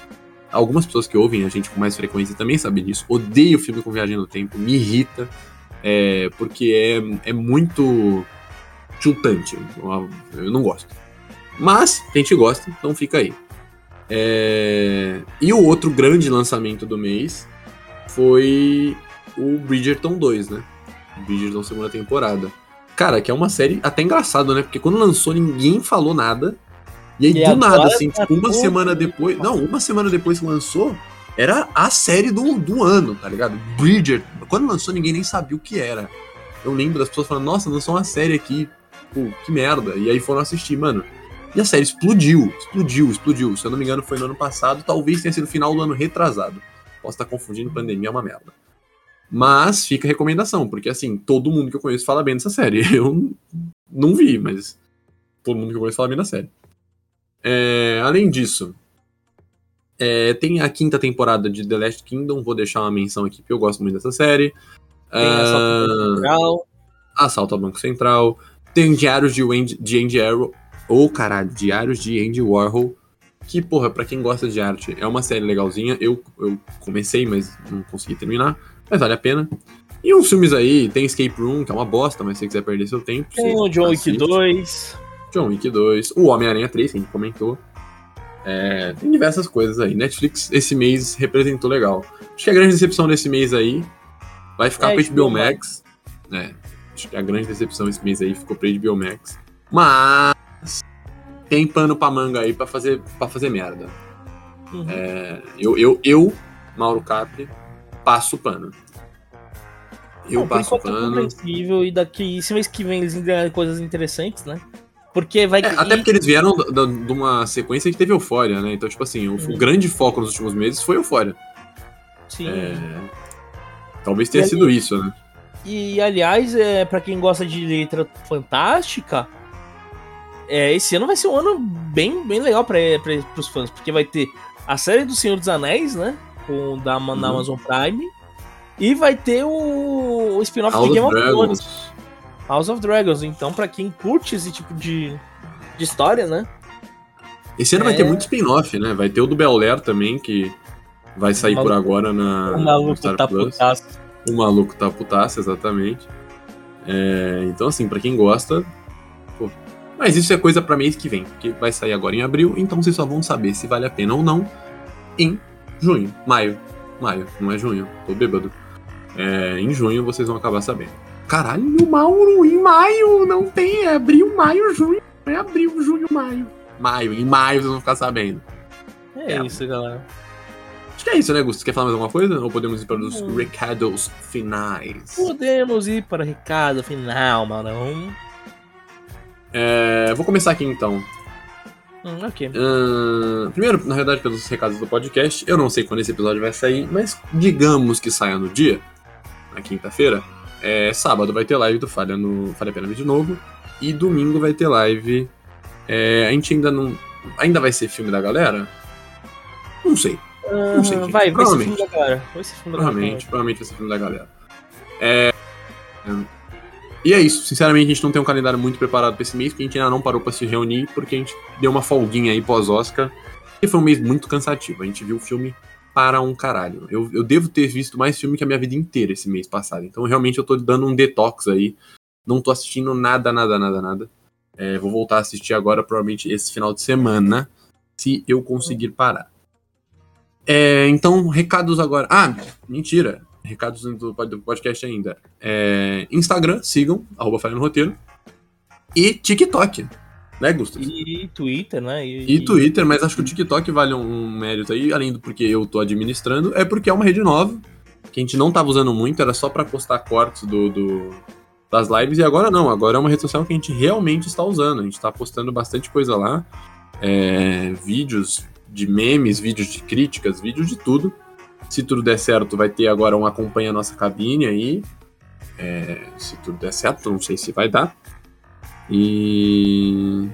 Algumas pessoas que ouvem a gente com mais frequência também sabem disso. Odeio filme com viagem no tempo, me irrita, é, porque é, é muito chutante. Eu não gosto. Mas, a gente gosta, então fica aí. É... E o outro grande lançamento do mês foi o Bridgerton 2, né? Bridgerton segunda temporada. Cara, que é uma série até engraçado, né? Porque quando lançou, ninguém falou nada. E aí, e do nada, assim, tá tipo, uma semana depois. Não, uma semana depois que lançou, era a série do, do ano, tá ligado? Bridger. Quando lançou, ninguém nem sabia o que era. Eu lembro das pessoas falando, nossa, lançou uma série aqui. Pô, que merda. E aí foram assistir, mano. E a série explodiu, explodiu, explodiu. Se eu não me engano, foi no ano passado, talvez tenha sido final do ano retrasado. Posso estar confundindo, pandemia é uma merda. Mas fica a recomendação, porque assim, todo mundo que eu conheço fala bem dessa série. Eu não vi, mas todo mundo que eu conheço fala bem da série. É, além disso, é, tem a quinta temporada de The Last Kingdom, vou deixar uma menção aqui, porque eu gosto muito dessa série. Tem uh, Assalto ao Banco Central. Assalto ao Banco Central. Tem Diários de, Andy, de Andy Arrow. Ou, oh, caralho, Diários de Andy Warhol. Que, porra, pra quem gosta de arte, é uma série legalzinha. Eu, eu comecei, mas não consegui terminar. Mas vale a pena. E uns filmes aí, tem Escape Room, que é uma bosta, mas se você quiser perder seu tempo. Tem o John Wick 2. John Wick 2. O Homem-Aranha 3, que a gente comentou. É, tem diversas coisas aí. Netflix esse mês representou legal. Acho que a grande decepção desse mês aí vai ficar é, pro HBO Max. É, acho que a grande decepção esse mês aí ficou pro HBO Max. Mas tem pano pra manga aí pra fazer, pra fazer merda. Uhum. É, eu, eu, eu, Mauro Capri, passa o pano. Eu Não, passo por pano. compreensível e daqui, esse mês que vem eles entregarem coisas interessantes, né? Porque vai. É, até porque eles vieram de uma sequência que teve Eufória, né? Então, tipo assim, o, o grande foco nos últimos meses foi Eufória. Sim. É... Talvez tenha e sido ali... isso, né? E, aliás, é, para quem gosta de letra fantástica, é, esse ano vai ser um ano bem, bem legal para os fãs, porque vai ter a série do Senhor dos Anéis, né? Com, da, uhum. na Amazon Prime. E vai ter o, o spin-off de Game of Thrones. House of Dragons. Então, para quem curte esse tipo de, de história, né? Esse ano é... vai ter muito spin-off, né? Vai ter o do Bel Air também, que vai sair por agora na. O maluco Star tá Plus. putaço. O maluco tá putaço, exatamente. É, então, assim, para quem gosta. Pô. Mas isso é coisa para mês que vem, que vai sair agora em abril, então vocês só vão saber se vale a pena ou não em junho, maio. Maio, não é junho, tô bêbado. É, em junho vocês vão acabar sabendo. Caralho, Mauro, em maio não tem, é abril, maio, junho. É abril, junho, maio. Maio, em maio vocês vão ficar sabendo. É, é. isso, galera. Acho que é isso, né, Gusto? Quer falar mais alguma coisa? Ou podemos ir para os hum. recados finais? Podemos ir para o recado final, mano. É, vou começar aqui então. Hum, ok. Uh, primeiro, na verdade, pelos recados do podcast, eu não sei quando esse episódio vai sair, mas digamos que saia no dia, na quinta-feira. É, sábado vai ter live do Falha no Falha Pena de novo. E domingo vai ter live. É, a gente ainda não. Ainda vai ser filme da galera? Não sei. Uh, não sei. Quem. Vai, vai ser filme da galera. Vai ser filme da provavelmente, galera. provavelmente vai ser filme da galera. É, e é isso. Sinceramente, a gente não tem um calendário muito preparado pra esse mês, porque a gente ainda não parou pra se reunir, porque a gente deu uma folguinha aí pós-Oscar. E foi um mês muito cansativo. A gente viu o filme para um caralho. Eu, eu devo ter visto mais filme que a minha vida inteira esse mês passado. Então realmente eu tô dando um detox aí. Não tô assistindo nada, nada, nada, nada. É, vou voltar a assistir agora, provavelmente esse final de semana, se eu conseguir parar. É, então, recados agora. Ah, mentira. Recados do podcast ainda. É, Instagram, sigam, arroba Falha no Roteiro. E TikTok né, Gustavo? E Twitter, né? E, e, Twitter, mas acho que o TikTok vale um mérito aí, além do porque eu tô administrando, é porque é uma rede nova, que a gente não tava usando muito, era só para postar cortes do, do, das lives, e agora não, agora é uma rede social que a gente realmente está usando, a gente tá postando bastante coisa lá, é, vídeos de memes, vídeos de críticas, vídeos de tudo. Se tudo der certo, vai ter agora um acompanha nossa cabine aí. É, se tudo der certo, não sei se vai dar. E.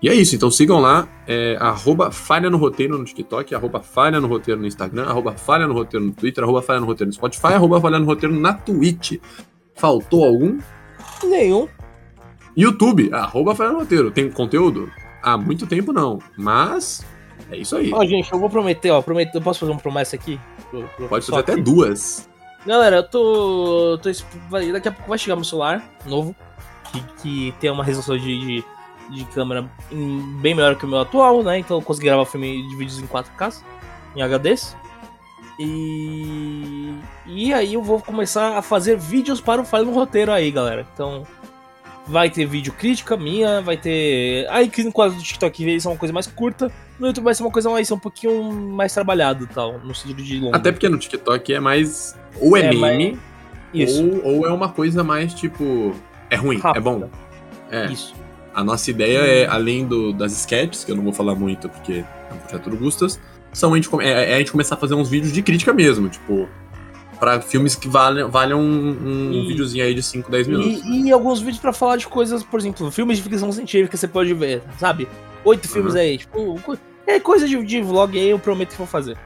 E é isso, então sigam lá, é, arroba falha no roteiro no TikTok, arroba falha no roteiro no Instagram, arroba falha no roteiro no Twitter, arroba falha no roteiro no Spotify, arroba falha no roteiro na Twitch. Faltou algum? Nenhum. YouTube, arroba falha no roteiro. Tem conteúdo? Há muito tempo não, mas é isso aí. Ó, gente, eu vou prometer, ó, prometer, eu posso fazer uma promessa aqui? Pro, pro Pode fazer até duas. Galera, eu tô, tô, Daqui a pouco vai chegar meu celular novo que, que tem uma resolução de, de, de, câmera bem melhor que o meu atual, né? Então eu consegui gravar filme de vídeos em 4K, em HDs. E, e aí eu vou começar a fazer vídeos para o Falha no Roteiro aí, galera. Então vai ter vídeo crítica minha, vai ter. Aí que no quadro do TikTok vai ser uma coisa mais curta. No YouTube vai ser uma coisa mais um pouquinho mais trabalhado tal, no sentido de longo. Até porque no TikTok é mais. Ou é, é meme, mais... ou, ou é uma coisa mais tipo. É ruim, Rápida. é bom. É. Isso. A nossa ideia é, além do, das sketches, que eu não vou falar muito porque é um projeto do Gustas, são a gente, é, é a gente começar a fazer uns vídeos de crítica mesmo, tipo, para filmes que valham, valham um, um videozinho aí de 5, 10 minutos. E, e alguns vídeos para falar de coisas, por exemplo, filmes de ficção científica você pode ver, sabe? Oito uhum. filmes aí, tipo, é coisa de, de vlog aí, eu prometo que vou fazer.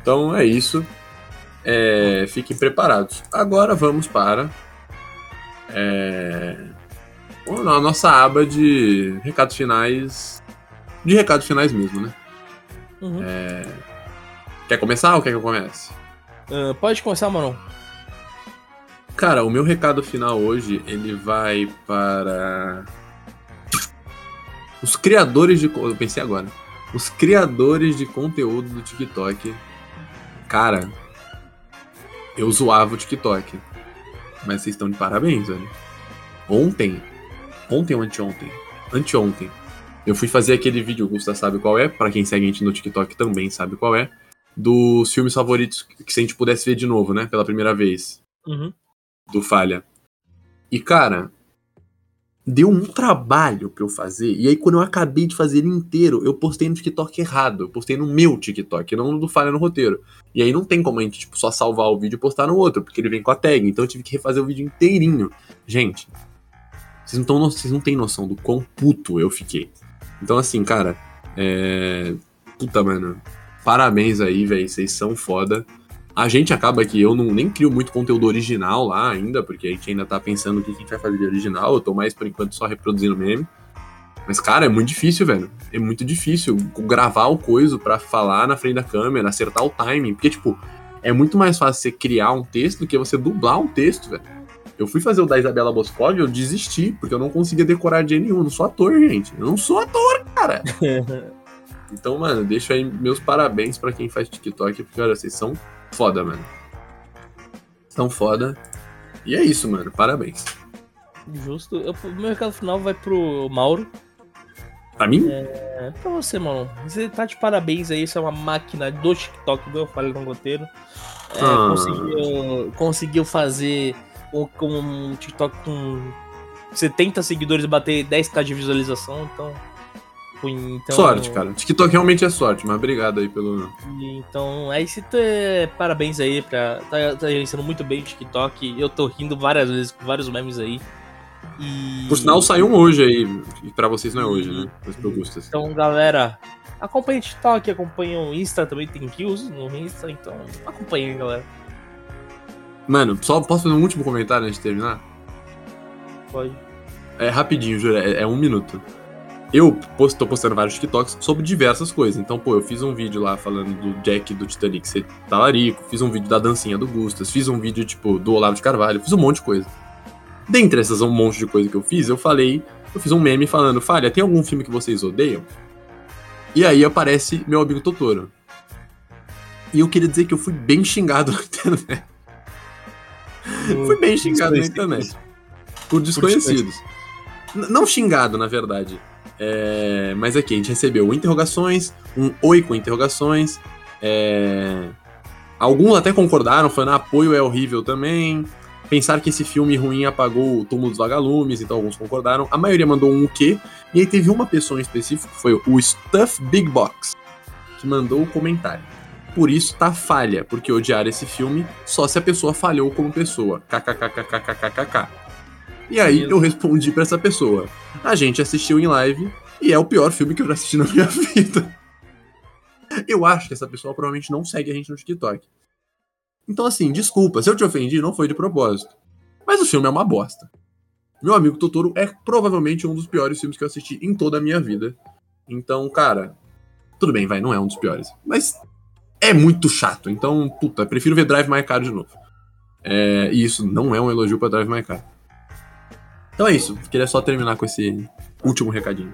Então é isso. É, fiquem preparados. Agora vamos para é... A nossa aba de recados finais. De recados finais mesmo, né? Uhum. É... Quer começar ou quer que eu comece? Uh, pode começar, mano. Cara, o meu recado final hoje, ele vai para os criadores de. Eu pensei agora. Os criadores de conteúdo do TikTok. Cara, eu zoava o TikTok. Mas vocês estão de parabéns, velho. Ontem, ontem ou anteontem? Anteontem, eu fui fazer aquele vídeo, o Gusta sabe qual é, para quem segue a gente no TikTok também sabe qual é, dos filmes favoritos que se a gente pudesse ver de novo, né, pela primeira vez. Uhum. Do Falha. E, cara, deu um trabalho pra eu fazer. E aí, quando eu acabei de fazer ele inteiro, eu postei no TikTok errado. Eu postei no meu TikTok, não no do Falha no Roteiro. E aí não tem como a gente, tipo, só salvar o vídeo e postar no outro, porque ele vem com a tag. Então eu tive que refazer o vídeo inteirinho. Gente, vocês não, tão, vocês não têm noção do quão puto eu fiquei. Então, assim, cara, é. Puta, mano. Parabéns aí, velho. Vocês são foda. A gente acaba que eu não nem crio muito conteúdo original lá ainda, porque a gente ainda tá pensando o que a gente vai fazer de original. Eu tô mais, por enquanto, só reproduzindo meme. Mas, cara, é muito difícil, velho. É muito difícil gravar o coisa para falar na frente da câmera, acertar o timing. Porque, tipo, é muito mais fácil você criar um texto do que você dublar um texto, velho. Eu fui fazer o da Isabela Boscov e eu desisti, porque eu não conseguia decorar de nenhum. Eu não sou ator, gente. Eu não sou ator, cara. então, mano, deixo aí meus parabéns para quem faz TikTok, porque, olha, vocês são foda, mano. Tão foda. E é isso, mano. Parabéns. Justo. Eu, o meu recado final vai pro Mauro. Pra mim? É, pra você, mano. Você tá de parabéns aí, isso é uma máquina do TikTok, do Eu Falei no Roteiro. É, ah. conseguiu, conseguiu fazer um, um TikTok com 70 seguidores bater 10k de visualização, então então, sorte, cara. TikTok realmente é sorte, mas obrigado aí pelo. Então, aí se ter parabéns aí pra. Tá, tá gerenciando muito bem o TikTok. Eu tô rindo várias vezes com vários memes aí. E... Por sinal, saiu um hoje aí. E pra vocês não é hoje, né? Mas pro Gustas. Então, galera, acompanha o TikTok, acompanha o Insta também, tem kills no Insta, então acompanha, galera. Mano, só posso fazer um último comentário antes de terminar? Pode. É rapidinho, juro, é, é um minuto eu posto, tô postando vários TikToks sobre diversas coisas. Então, pô, eu fiz um vídeo lá falando do Jack do Titanic ser talarico, fiz um vídeo da dancinha do Gustas, fiz um vídeo, tipo, do Olavo de Carvalho, fiz um monte de coisa. Dentre essas um monte de coisa que eu fiz, eu falei, eu fiz um meme falando, Falha, tem algum filme que vocês odeiam? E aí aparece meu amigo Totoro. E eu queria dizer que eu fui bem xingado na internet. fui bem xingado na internet. Por desconhecidos. Por não xingado, na verdade. É, mas aqui a gente recebeu interrogações, um oi com interrogações. É, alguns até concordaram, falando ah, apoio é horrível também. Pensar que esse filme ruim apagou o túmulo dos vagalumes, então alguns concordaram. A maioria mandou um o quê? E aí teve uma pessoa em específico, que foi o Stuff Big Box, que mandou o comentário. Por isso tá falha, porque odiar esse filme só se a pessoa falhou como pessoa. KKKKKKKK. E aí eu respondi para essa pessoa: a gente assistiu em live e é o pior filme que eu já assisti na minha vida. Eu acho que essa pessoa provavelmente não segue a gente no TikTok. Então, assim, desculpa, se eu te ofendi, não foi de propósito. Mas o filme é uma bosta. Meu amigo Totoro é provavelmente um dos piores filmes que eu assisti em toda a minha vida. Então, cara, tudo bem, vai, não é um dos piores. Mas é muito chato. Então, puta, prefiro ver Drive My Car de novo. É, e isso não é um elogio pra Drive My Car. Então é isso. Queria só terminar com esse último recadinho.